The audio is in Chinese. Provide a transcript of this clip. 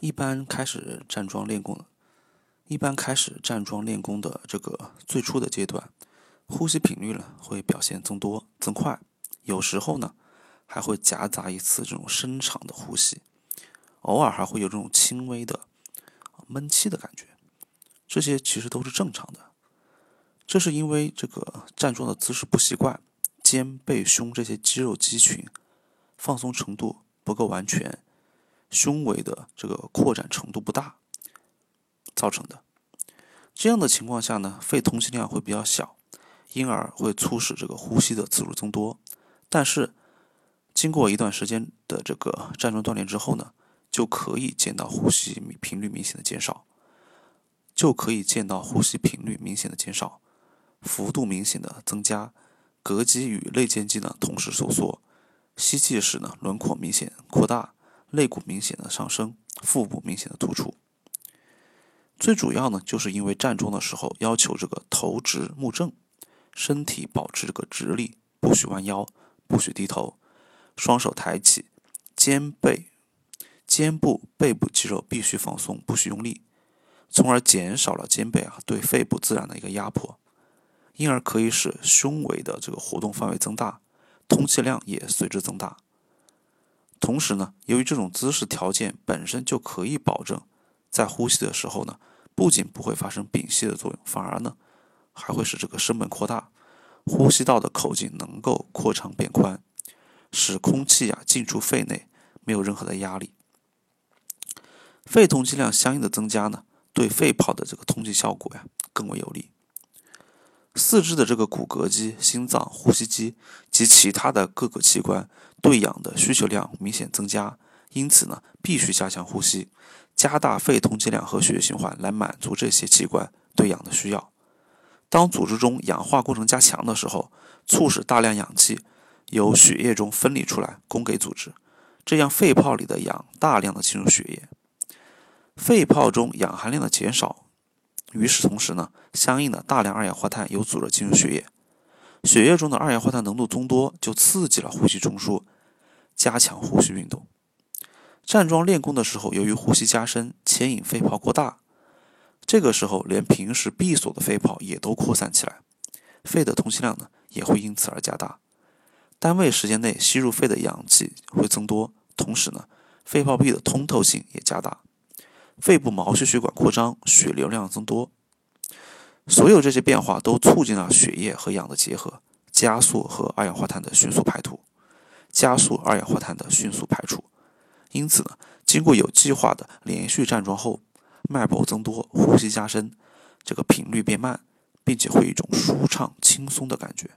一般开始站桩练功，一般开始站桩练功的这个最初的阶段，呼吸频率呢会表现增多增快，有时候呢还会夹杂一次这种深长的呼吸，偶尔还会有这种轻微的闷气的感觉，这些其实都是正常的。这是因为这个站桩的姿势不习惯，肩背胸这些肌肉肌群放松程度不够完全。胸围的这个扩展程度不大造成的，这样的情况下呢，肺通气量会比较小，因而会促使这个呼吸的次数增多。但是，经过一段时间的这个站桩锻炼之后呢，就可以见到呼吸频率明显的减少，就可以见到呼吸频率明显的减少，幅度明显的增加，膈肌与肋间肌呢同时收缩，吸气时呢轮廓明显扩大。肋骨明显的上升，腹部明显的突出。最主要呢，就是因为站桩的时候要求这个头直目正，身体保持这个直立，不许弯腰，不许低头，双手抬起，肩背、肩部、背部肌肉必须放松，不许用力，从而减少了肩背啊对肺部自然的一个压迫，因而可以使胸围的这个活动范围增大，通气量也随之增大。同时呢，由于这种姿势条件本身就可以保证，在呼吸的时候呢，不仅不会发生屏息的作用，反而呢，还会使这个声门扩大，呼吸道的口径能够扩长变宽，使空气啊进出肺内没有任何的压力。肺通气量相应的增加呢，对肺泡的这个通气效果呀更为有利。四肢的这个骨骼肌、心脏、呼吸肌及其他的各个器官对氧的需求量明显增加，因此呢，必须加强呼吸，加大肺通气量和血液循环，来满足这些器官对氧的需要。当组织中氧化过程加强的时候，促使大量氧气由血液中分离出来供给组织，这样肺泡里的氧大量的进入血液，肺泡中氧含量的减少。与此同时呢，相应的大量二氧化碳有阻着进入血液，血液中的二氧化碳浓度增多，就刺激了呼吸中枢，加强呼吸运动。站桩练功的时候，由于呼吸加深，牵引肺泡过大，这个时候连平时闭锁的肺泡也都扩散起来，肺的通气量呢也会因此而加大，单位时间内吸入肺的氧气会增多，同时呢，肺泡壁的通透性也加大。肺部毛细血管扩张，血流量增多，所有这些变化都促进了血液和氧的结合，加速和二氧化碳的迅速排出，加速二氧化碳的迅速排出。因此呢，经过有计划的连续站桩后，脉搏增多，呼吸加深，这个频率变慢，并且会一种舒畅轻松的感觉。